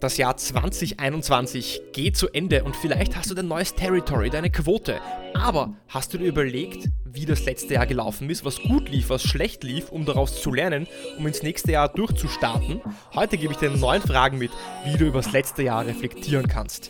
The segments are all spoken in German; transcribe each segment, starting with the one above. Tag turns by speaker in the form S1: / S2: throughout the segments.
S1: Das Jahr 2021 geht zu Ende und vielleicht hast du dein neues Territory, deine Quote. Aber hast du dir überlegt, wie das letzte Jahr gelaufen ist, was gut lief, was schlecht lief, um daraus zu lernen, um ins nächste Jahr durchzustarten? Heute gebe ich dir neun Fragen mit, wie du über das letzte Jahr reflektieren kannst.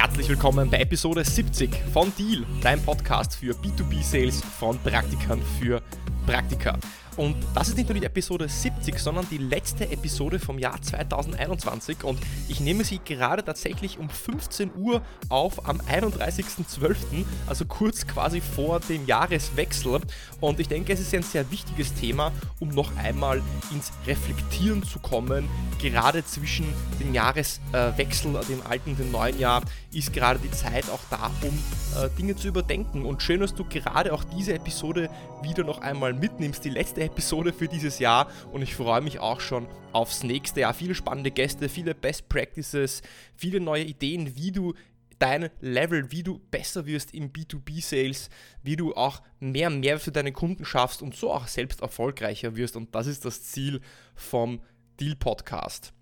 S1: Herzlich willkommen bei Episode 70 von Deal, dein Podcast für B2B-Sales von Praktikern für Praktika. Und das ist nicht nur die Episode 70, sondern die letzte Episode vom Jahr 2021. Und ich nehme sie gerade tatsächlich um 15 Uhr auf am 31.12., also kurz quasi vor dem Jahreswechsel. Und ich denke, es ist ein sehr wichtiges Thema, um noch einmal ins Reflektieren zu kommen. Gerade zwischen dem Jahreswechsel, dem alten und dem neuen Jahr, ist gerade die Zeit auch da, um äh, Dinge zu überdenken. Und schön, dass du gerade auch diese Episode wieder noch einmal mitnimmst, die letzte Episode für dieses Jahr. Und ich freue mich auch schon aufs nächste Jahr. Viele spannende Gäste, viele Best Practices, viele neue Ideen, wie du dein Level, wie du besser wirst im B2B-Sales, wie du auch mehr Mehrwert für deine Kunden schaffst und so auch selbst erfolgreicher wirst. Und das ist das Ziel vom Deal Podcast.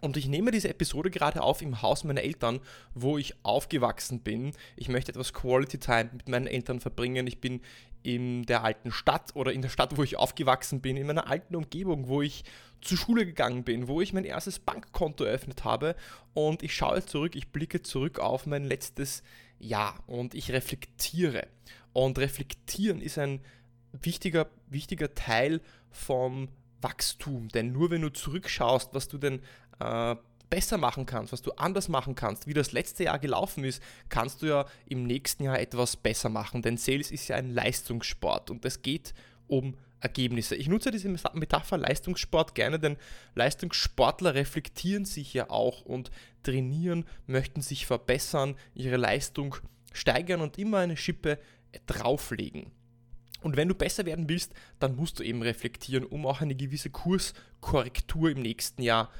S1: Und ich nehme diese Episode gerade auf im Haus meiner Eltern, wo ich aufgewachsen bin. Ich möchte etwas Quality Time mit meinen Eltern verbringen. Ich bin in der alten Stadt oder in der Stadt, wo ich aufgewachsen bin, in meiner alten Umgebung, wo ich zur Schule gegangen bin, wo ich mein erstes Bankkonto eröffnet habe. Und ich schaue zurück, ich blicke zurück auf mein letztes Jahr und ich reflektiere. Und reflektieren ist ein wichtiger, wichtiger Teil vom Wachstum. Denn nur wenn du zurückschaust, was du denn äh, besser machen kannst, was du anders machen kannst, wie das letzte Jahr gelaufen ist, kannst du ja im nächsten Jahr etwas besser machen. Denn Sales ist ja ein Leistungssport und es geht um Ergebnisse. Ich nutze diese Metapher Leistungssport gerne, denn Leistungssportler reflektieren sich ja auch und trainieren, möchten sich verbessern, ihre Leistung steigern und immer eine Schippe drauflegen. Und wenn du besser werden willst, dann musst du eben reflektieren, um auch eine gewisse Kurskorrektur im nächsten Jahr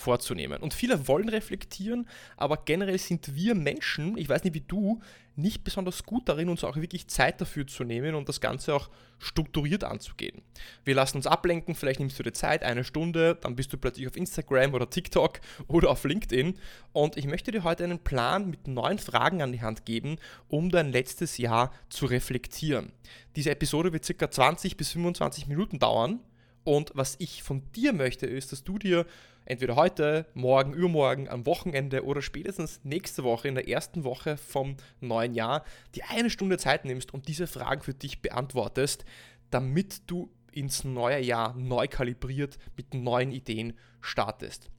S1: vorzunehmen. Und viele wollen reflektieren, aber generell sind wir Menschen, ich weiß nicht wie du, nicht besonders gut darin, uns auch wirklich Zeit dafür zu nehmen und das Ganze auch strukturiert anzugehen. Wir lassen uns ablenken, vielleicht nimmst du dir Zeit, eine Stunde, dann bist du plötzlich auf Instagram oder TikTok oder auf LinkedIn und ich möchte dir heute einen Plan mit neun Fragen an die Hand geben, um dein letztes Jahr zu reflektieren. Diese Episode wird circa 20 bis 25 Minuten dauern und was ich von dir möchte, ist, dass du dir entweder heute, morgen, übermorgen, am Wochenende oder spätestens nächste Woche, in der ersten Woche vom neuen Jahr, die eine Stunde Zeit nimmst und diese Fragen für dich beantwortest, damit du ins neue Jahr neu kalibriert mit neuen Ideen startest.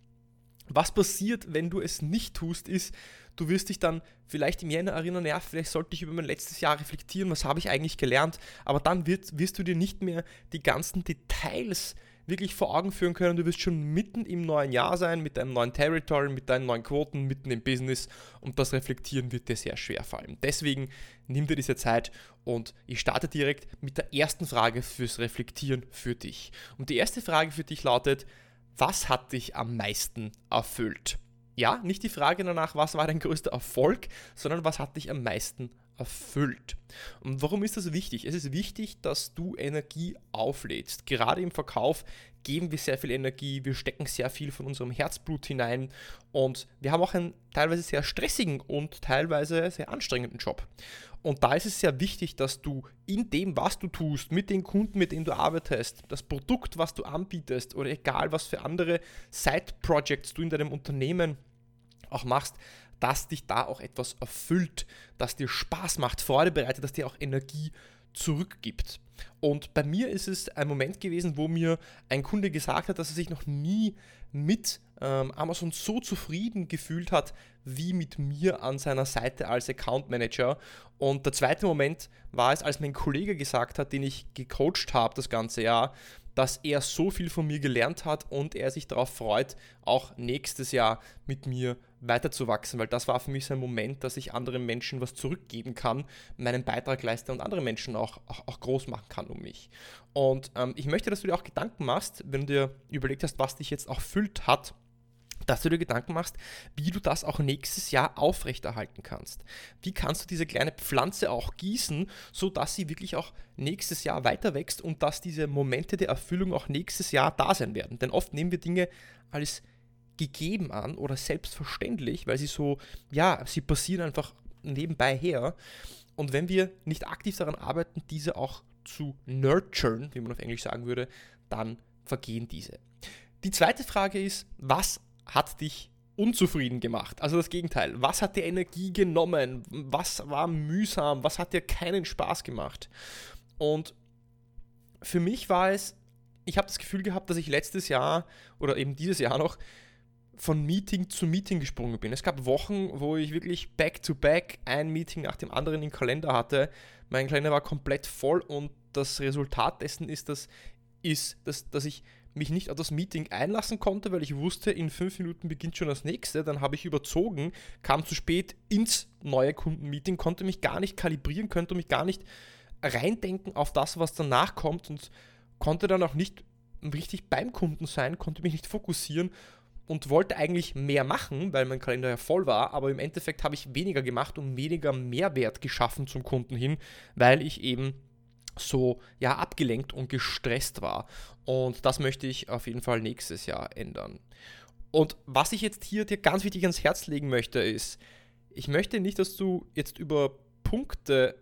S1: Was passiert, wenn du es nicht tust, ist, du wirst dich dann vielleicht im Jänner erinnern, ja, vielleicht sollte ich über mein letztes Jahr reflektieren, was habe ich eigentlich gelernt, aber dann wird, wirst du dir nicht mehr die ganzen Details wirklich vor Augen führen können. Du wirst schon mitten im neuen Jahr sein, mit deinem neuen Territory, mit deinen neuen Quoten, mitten im Business und das Reflektieren wird dir sehr schwer fallen. Deswegen nimm dir diese Zeit und ich starte direkt mit der ersten Frage fürs Reflektieren für dich. Und die erste Frage für dich lautet, was hat dich am meisten erfüllt? Ja, nicht die Frage danach, was war dein größter Erfolg, sondern was hat dich am meisten erfüllt. Und warum ist das wichtig? Es ist wichtig, dass du Energie auflädst. Gerade im Verkauf geben wir sehr viel Energie, wir stecken sehr viel von unserem Herzblut hinein und wir haben auch einen teilweise sehr stressigen und teilweise sehr anstrengenden Job. Und da ist es sehr wichtig, dass du in dem, was du tust, mit den Kunden, mit denen du arbeitest, das Produkt, was du anbietest oder egal was für andere Side-Projects du in deinem Unternehmen auch machst, dass dich da auch etwas erfüllt, das dir Spaß macht, Freude bereitet, dass dir auch Energie zurückgibt. Und bei mir ist es ein Moment gewesen, wo mir ein Kunde gesagt hat, dass er sich noch nie mit ähm, Amazon so zufrieden gefühlt hat wie mit mir an seiner Seite als Account Manager. Und der zweite Moment war es, als mein Kollege gesagt hat, den ich gecoacht habe das ganze Jahr, dass er so viel von mir gelernt hat und er sich darauf freut, auch nächstes Jahr mit mir weiterzuwachsen, weil das war für mich so ein Moment, dass ich anderen Menschen was zurückgeben kann, meinen Beitrag leiste und andere Menschen auch, auch, auch groß machen kann um mich. Und ähm, ich möchte, dass du dir auch Gedanken machst, wenn du dir überlegt hast, was dich jetzt auch füllt hat, dass du dir Gedanken machst, wie du das auch nächstes Jahr aufrechterhalten kannst. Wie kannst du diese kleine Pflanze auch gießen, sodass sie wirklich auch nächstes Jahr weiter wächst und dass diese Momente der Erfüllung auch nächstes Jahr da sein werden. Denn oft nehmen wir Dinge als gegeben an oder selbstverständlich, weil sie so, ja, sie passieren einfach nebenbei her. Und wenn wir nicht aktiv daran arbeiten, diese auch zu nurturen, wie man auf Englisch sagen würde, dann vergehen diese. Die zweite Frage ist, was hat dich unzufrieden gemacht? Also das Gegenteil. Was hat dir Energie genommen? Was war mühsam? Was hat dir keinen Spaß gemacht? Und für mich war es, ich habe das Gefühl gehabt, dass ich letztes Jahr oder eben dieses Jahr noch von Meeting zu Meeting gesprungen bin. Es gab Wochen, wo ich wirklich back-to-back -back ein Meeting nach dem anderen im Kalender hatte. Mein Kalender war komplett voll und das Resultat dessen ist, dass, ist, dass, dass ich mich nicht auf das Meeting einlassen konnte, weil ich wusste, in fünf Minuten beginnt schon das nächste. Dann habe ich überzogen, kam zu spät ins neue Kundenmeeting, konnte mich gar nicht kalibrieren, konnte mich gar nicht reindenken auf das, was danach kommt und konnte dann auch nicht richtig beim Kunden sein, konnte mich nicht fokussieren und wollte eigentlich mehr machen, weil mein Kalender ja voll war, aber im Endeffekt habe ich weniger gemacht und weniger Mehrwert geschaffen zum Kunden hin, weil ich eben so ja abgelenkt und gestresst war. Und das möchte ich auf jeden Fall nächstes Jahr ändern. Und was ich jetzt hier dir ganz wichtig ans Herz legen möchte, ist, ich möchte nicht, dass du jetzt über Punkte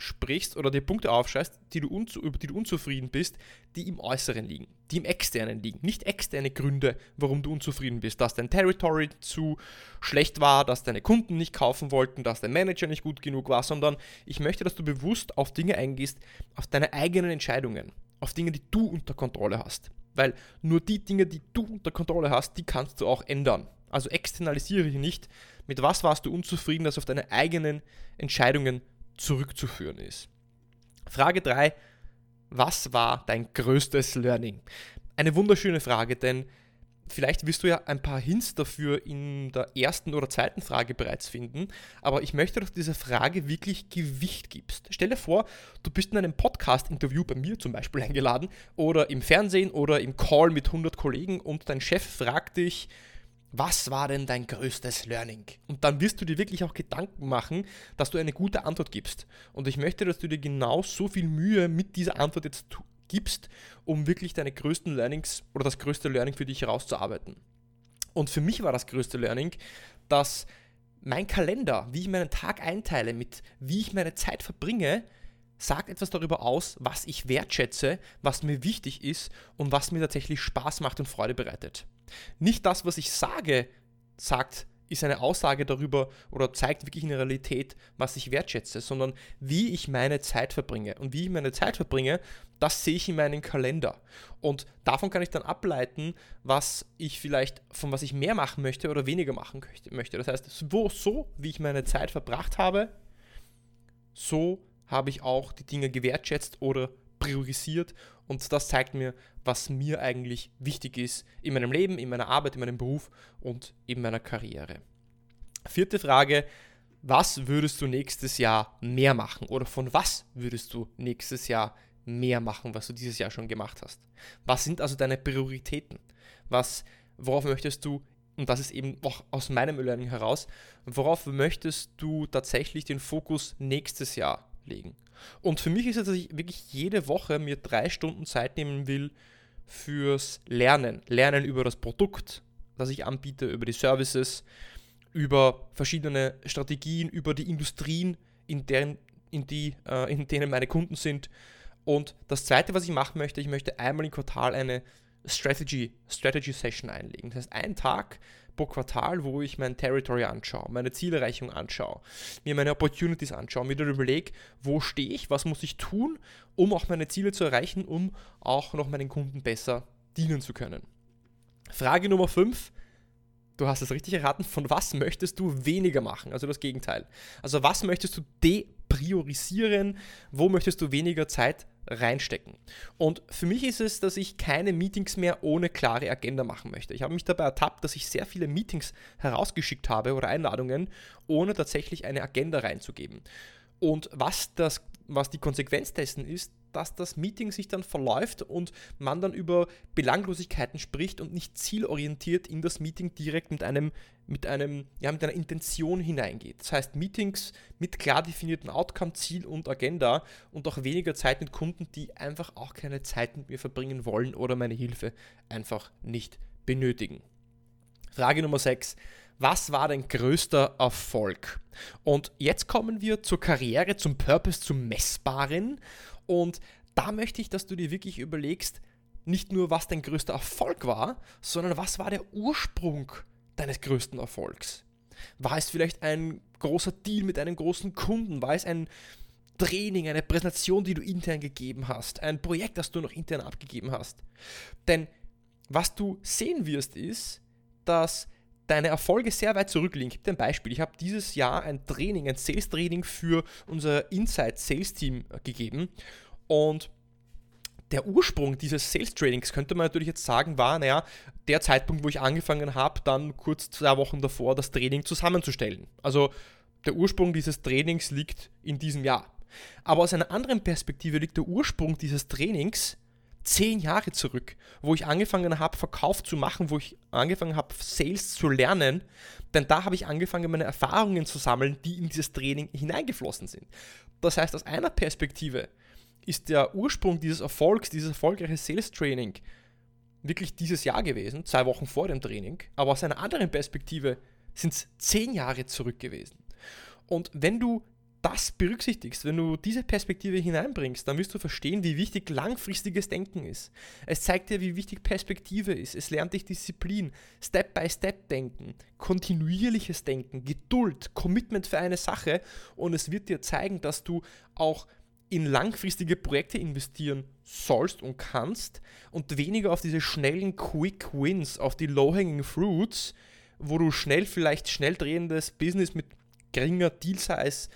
S1: sprichst oder dir Punkte aufschreibst, die du über die du unzufrieden bist, die im Äußeren liegen, die im Externen liegen. Nicht externe Gründe, warum du unzufrieden bist, dass dein Territory zu schlecht war, dass deine Kunden nicht kaufen wollten, dass dein Manager nicht gut genug war, sondern ich möchte, dass du bewusst auf Dinge eingehst, auf deine eigenen Entscheidungen, auf Dinge, die du unter Kontrolle hast. Weil nur die Dinge, die du unter Kontrolle hast, die kannst du auch ändern. Also externalisiere ich nicht, mit was warst du unzufrieden, das auf deine eigenen Entscheidungen zurückzuführen ist. Frage 3. Was war dein größtes Learning? Eine wunderschöne Frage, denn vielleicht wirst du ja ein paar Hints dafür in der ersten oder zweiten Frage bereits finden, aber ich möchte, dass du dieser Frage wirklich Gewicht gibst. Stell dir vor, du bist in einem Podcast-Interview bei mir zum Beispiel eingeladen oder im Fernsehen oder im Call mit 100 Kollegen und dein Chef fragt dich, was war denn dein größtes Learning? Und dann wirst du dir wirklich auch Gedanken machen, dass du eine gute Antwort gibst. Und ich möchte, dass du dir genau so viel Mühe mit dieser Antwort jetzt gibst, um wirklich deine größten Learnings oder das größte Learning für dich herauszuarbeiten. Und für mich war das größte Learning, dass mein Kalender, wie ich meinen Tag einteile, mit wie ich meine Zeit verbringe, sagt etwas darüber aus, was ich wertschätze, was mir wichtig ist und was mir tatsächlich Spaß macht und Freude bereitet. Nicht das, was ich sage, sagt, ist eine Aussage darüber oder zeigt wirklich in der Realität, was ich wertschätze, sondern wie ich meine Zeit verbringe. Und wie ich meine Zeit verbringe, das sehe ich in meinem Kalender. Und davon kann ich dann ableiten, was ich vielleicht, von was ich mehr machen möchte oder weniger machen möchte. Das heißt, so, so wie ich meine Zeit verbracht habe, so habe ich auch die Dinge gewertschätzt oder priorisiert und das zeigt mir, was mir eigentlich wichtig ist in meinem Leben, in meiner Arbeit, in meinem Beruf und in meiner Karriere. Vierte Frage, was würdest du nächstes Jahr mehr machen oder von was würdest du nächstes Jahr mehr machen, was du dieses Jahr schon gemacht hast? Was sind also deine Prioritäten? Was, worauf möchtest du, und das ist eben auch aus meinem Learning heraus, worauf möchtest du tatsächlich den Fokus nächstes Jahr legen. Und für mich ist es, dass ich wirklich jede Woche mir drei Stunden Zeit nehmen will fürs Lernen. Lernen über das Produkt, das ich anbiete, über die Services, über verschiedene Strategien, über die Industrien, in, deren, in, die, äh, in denen meine Kunden sind. Und das Zweite, was ich machen möchte, ich möchte einmal im Quartal eine Strategy, Strategy Session einlegen. Das heißt, einen Tag pro Quartal, wo ich mein Territory anschaue, meine Zielerreichung anschaue, mir meine Opportunities anschaue, mir dann überlege, wo stehe ich, was muss ich tun, um auch meine Ziele zu erreichen, um auch noch meinen Kunden besser dienen zu können. Frage Nummer 5. Du hast es richtig erraten, von was möchtest du weniger machen? Also das Gegenteil. Also was möchtest du depriorisieren? Wo möchtest du weniger Zeit reinstecken. Und für mich ist es, dass ich keine Meetings mehr ohne klare Agenda machen möchte. Ich habe mich dabei ertappt, dass ich sehr viele Meetings herausgeschickt habe oder Einladungen, ohne tatsächlich eine Agenda reinzugeben. Und was, das, was die Konsequenz dessen ist, dass das Meeting sich dann verläuft und man dann über Belanglosigkeiten spricht und nicht zielorientiert in das Meeting direkt mit einem, mit einem, ja, mit einer Intention hineingeht. Das heißt, Meetings mit klar definierten Outcome, Ziel und Agenda und auch weniger Zeit mit Kunden, die einfach auch keine Zeit mit mir verbringen wollen oder meine Hilfe einfach nicht benötigen. Frage Nummer 6. Was war dein größter Erfolg? Und jetzt kommen wir zur Karriere, zum Purpose, zum Messbaren. Und da möchte ich, dass du dir wirklich überlegst, nicht nur, was dein größter Erfolg war, sondern was war der Ursprung deines größten Erfolgs? War es vielleicht ein großer Deal mit einem großen Kunden? War es ein Training, eine Präsentation, die du intern gegeben hast? Ein Projekt, das du noch intern abgegeben hast? Denn was du sehen wirst, ist, dass deine Erfolge sehr weit zurückliegen. Ich gebe dir ein Beispiel. Ich habe dieses Jahr ein Training, ein Sales-Training für unser Inside Sales Team äh, gegeben und der Ursprung dieses Sales Trainings könnte man natürlich jetzt sagen, war, naja, der Zeitpunkt, wo ich angefangen habe, dann kurz zwei Wochen davor das Training zusammenzustellen. Also der Ursprung dieses Trainings liegt in diesem Jahr. Aber aus einer anderen Perspektive liegt der Ursprung dieses Trainings zehn Jahre zurück, wo ich angefangen habe, Verkauf zu machen, wo ich angefangen habe, Sales zu lernen, denn da habe ich angefangen, meine Erfahrungen zu sammeln, die in dieses Training hineingeflossen sind. Das heißt, aus einer Perspektive ist der Ursprung dieses Erfolgs, dieses erfolgreiche Sales Training wirklich dieses Jahr gewesen, zwei Wochen vor dem Training, aber aus einer anderen Perspektive sind es zehn Jahre zurück gewesen. Und wenn du das berücksichtigst, wenn du diese Perspektive hineinbringst, dann wirst du verstehen, wie wichtig langfristiges Denken ist. Es zeigt dir, wie wichtig Perspektive ist. Es lernt dich Disziplin, Step-by-Step-Denken, kontinuierliches Denken, Geduld, Commitment für eine Sache und es wird dir zeigen, dass du auch in langfristige Projekte investieren sollst und kannst und weniger auf diese schnellen Quick Wins, auf die Low-Hanging Fruits, wo du schnell vielleicht schnell drehendes Business mit geringer Deal-Size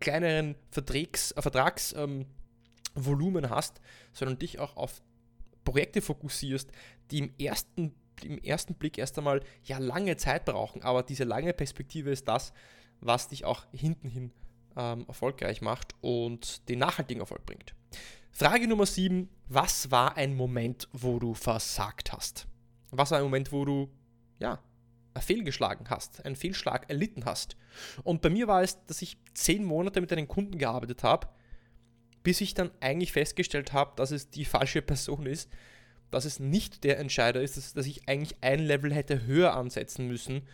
S1: kleineren Vertrags, äh, Vertragsvolumen ähm, hast, sondern dich auch auf Projekte fokussierst, die im ersten, im ersten Blick erst einmal ja lange Zeit brauchen. Aber diese lange Perspektive ist das, was dich auch hinten hin ähm, erfolgreich macht und den nachhaltigen Erfolg bringt. Frage Nummer 7. Was war ein Moment, wo du versagt hast? Was war ein Moment, wo du ja, fehlgeschlagen hast, einen Fehlschlag erlitten hast. Und bei mir war es, dass ich zehn Monate mit einem Kunden gearbeitet habe, bis ich dann eigentlich festgestellt habe, dass es die falsche Person ist, dass es nicht der Entscheider ist, dass, dass ich eigentlich ein Level hätte höher ansetzen müssen.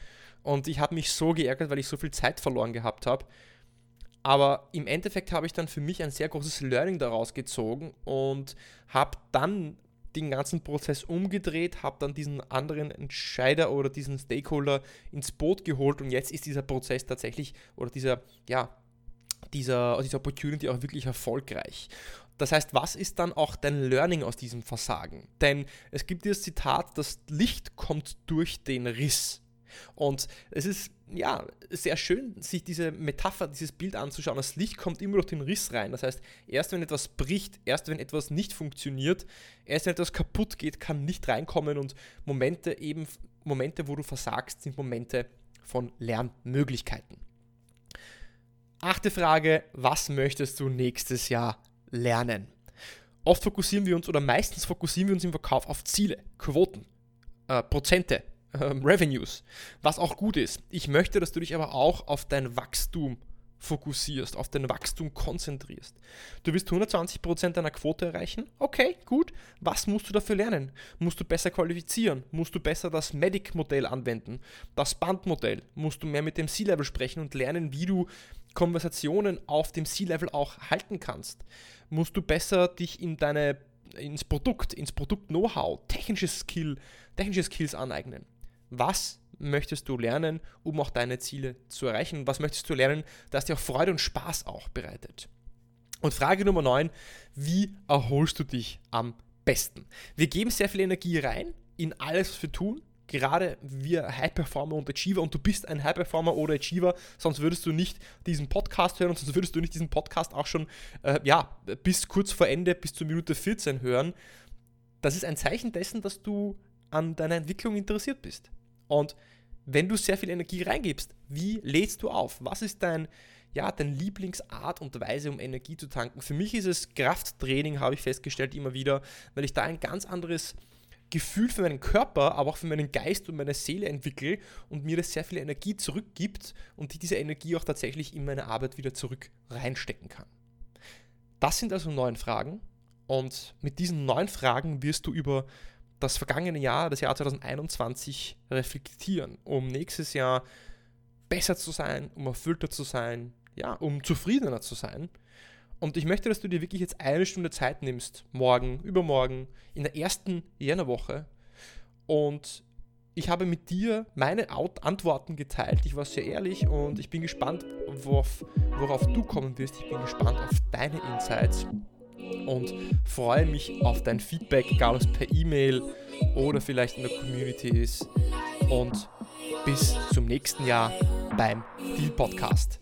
S1: Und ich habe mich so geärgert, weil ich so viel Zeit verloren gehabt habe. Aber im Endeffekt habe ich dann für mich ein sehr großes Learning daraus gezogen und habe dann den ganzen Prozess umgedreht, habe dann diesen anderen Entscheider oder diesen Stakeholder ins Boot geholt und jetzt ist dieser Prozess tatsächlich oder dieser, ja, dieser, dieser Opportunity auch wirklich erfolgreich. Das heißt, was ist dann auch dein Learning aus diesem Versagen? Denn es gibt dieses Zitat, das Licht kommt durch den Riss. Und es ist ja sehr schön, sich diese Metapher, dieses Bild anzuschauen. Das Licht kommt immer durch den Riss rein. Das heißt, erst wenn etwas bricht, erst wenn etwas nicht funktioniert, erst wenn etwas kaputt geht, kann Licht reinkommen und Momente eben, Momente, wo du versagst, sind Momente von Lernmöglichkeiten. Achte Frage, was möchtest du nächstes Jahr lernen? Oft fokussieren wir uns oder meistens fokussieren wir uns im Verkauf auf Ziele, Quoten, äh, Prozente, ähm, Revenues, was auch gut ist. Ich möchte, dass du dich aber auch auf dein Wachstum fokussierst, auf dein Wachstum konzentrierst. Du willst 120% deiner Quote erreichen? Okay, gut. Was musst du dafür lernen? Musst du besser qualifizieren? Musst du besser das Medic-Modell anwenden? Das Bandmodell? Musst du mehr mit dem C-Level sprechen und lernen, wie du Konversationen auf dem C-Level auch halten kannst? Musst du besser dich in deine ins Produkt, ins Produkt-Know-how, technische Skill, technische Skills aneignen? Was möchtest du lernen, um auch deine Ziele zu erreichen? Was möchtest du lernen, das dir auch Freude und Spaß auch bereitet? Und Frage Nummer 9, wie erholst du dich am besten? Wir geben sehr viel Energie rein in alles, was wir tun. Gerade wir High Performer und Achiever und du bist ein High Performer oder Achiever, sonst würdest du nicht diesen Podcast hören und sonst würdest du nicht diesen Podcast auch schon äh, ja, bis kurz vor Ende, bis zur Minute 14 hören. Das ist ein Zeichen dessen, dass du an deiner Entwicklung interessiert bist. Und wenn du sehr viel Energie reingibst, wie lädst du auf? Was ist dein, ja, deine Lieblingsart und Weise, um Energie zu tanken. Für mich ist es Krafttraining, habe ich festgestellt immer wieder, weil ich da ein ganz anderes Gefühl für meinen Körper, aber auch für meinen Geist und meine Seele entwickle und mir das sehr viel Energie zurückgibt und ich diese Energie auch tatsächlich in meine Arbeit wieder zurück reinstecken kann. Das sind also neun Fragen und mit diesen neun Fragen wirst du über das vergangene Jahr, das Jahr 2021, reflektieren, um nächstes Jahr besser zu sein, um erfüllter zu sein, ja, um zufriedener zu sein. Und ich möchte, dass du dir wirklich jetzt eine Stunde Zeit nimmst, morgen, übermorgen, in der ersten Jännerwoche. Und ich habe mit dir meine Antworten geteilt. Ich war sehr ehrlich und ich bin gespannt, worauf, worauf du kommen wirst. Ich bin gespannt auf deine Insights und freue mich auf dein Feedback, egal ob es per E-Mail oder vielleicht in der Community ist. Und bis zum nächsten Jahr beim Deal Podcast.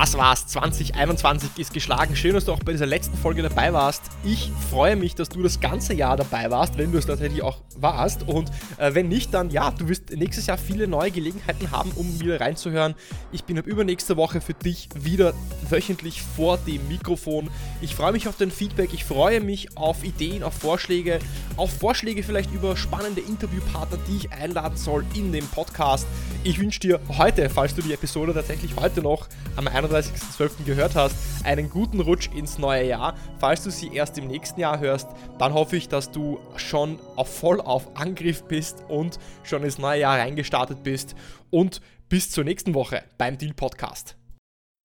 S1: Das war's. 2021 ist geschlagen. Schön, dass du auch bei dieser letzten Folge dabei warst. Ich freue mich, dass du das ganze Jahr dabei warst, wenn du es tatsächlich auch warst. Und äh, wenn nicht, dann ja, du wirst nächstes Jahr viele neue Gelegenheiten haben, um wieder reinzuhören. Ich bin ab übernächste Woche für dich wieder wöchentlich vor dem Mikrofon. Ich freue mich auf dein Feedback. Ich freue mich auf Ideen, auf Vorschläge, auf Vorschläge vielleicht über spannende Interviewpartner, die ich einladen soll in dem Podcast. Ich wünsche dir heute, falls du die Episode tatsächlich heute noch am 31. 31.12. gehört hast, einen guten Rutsch ins neue Jahr. Falls du sie erst im nächsten Jahr hörst, dann hoffe ich, dass du schon auf voll auf Angriff bist und schon ins neue Jahr reingestartet bist. Und bis zur nächsten Woche beim Deal Podcast.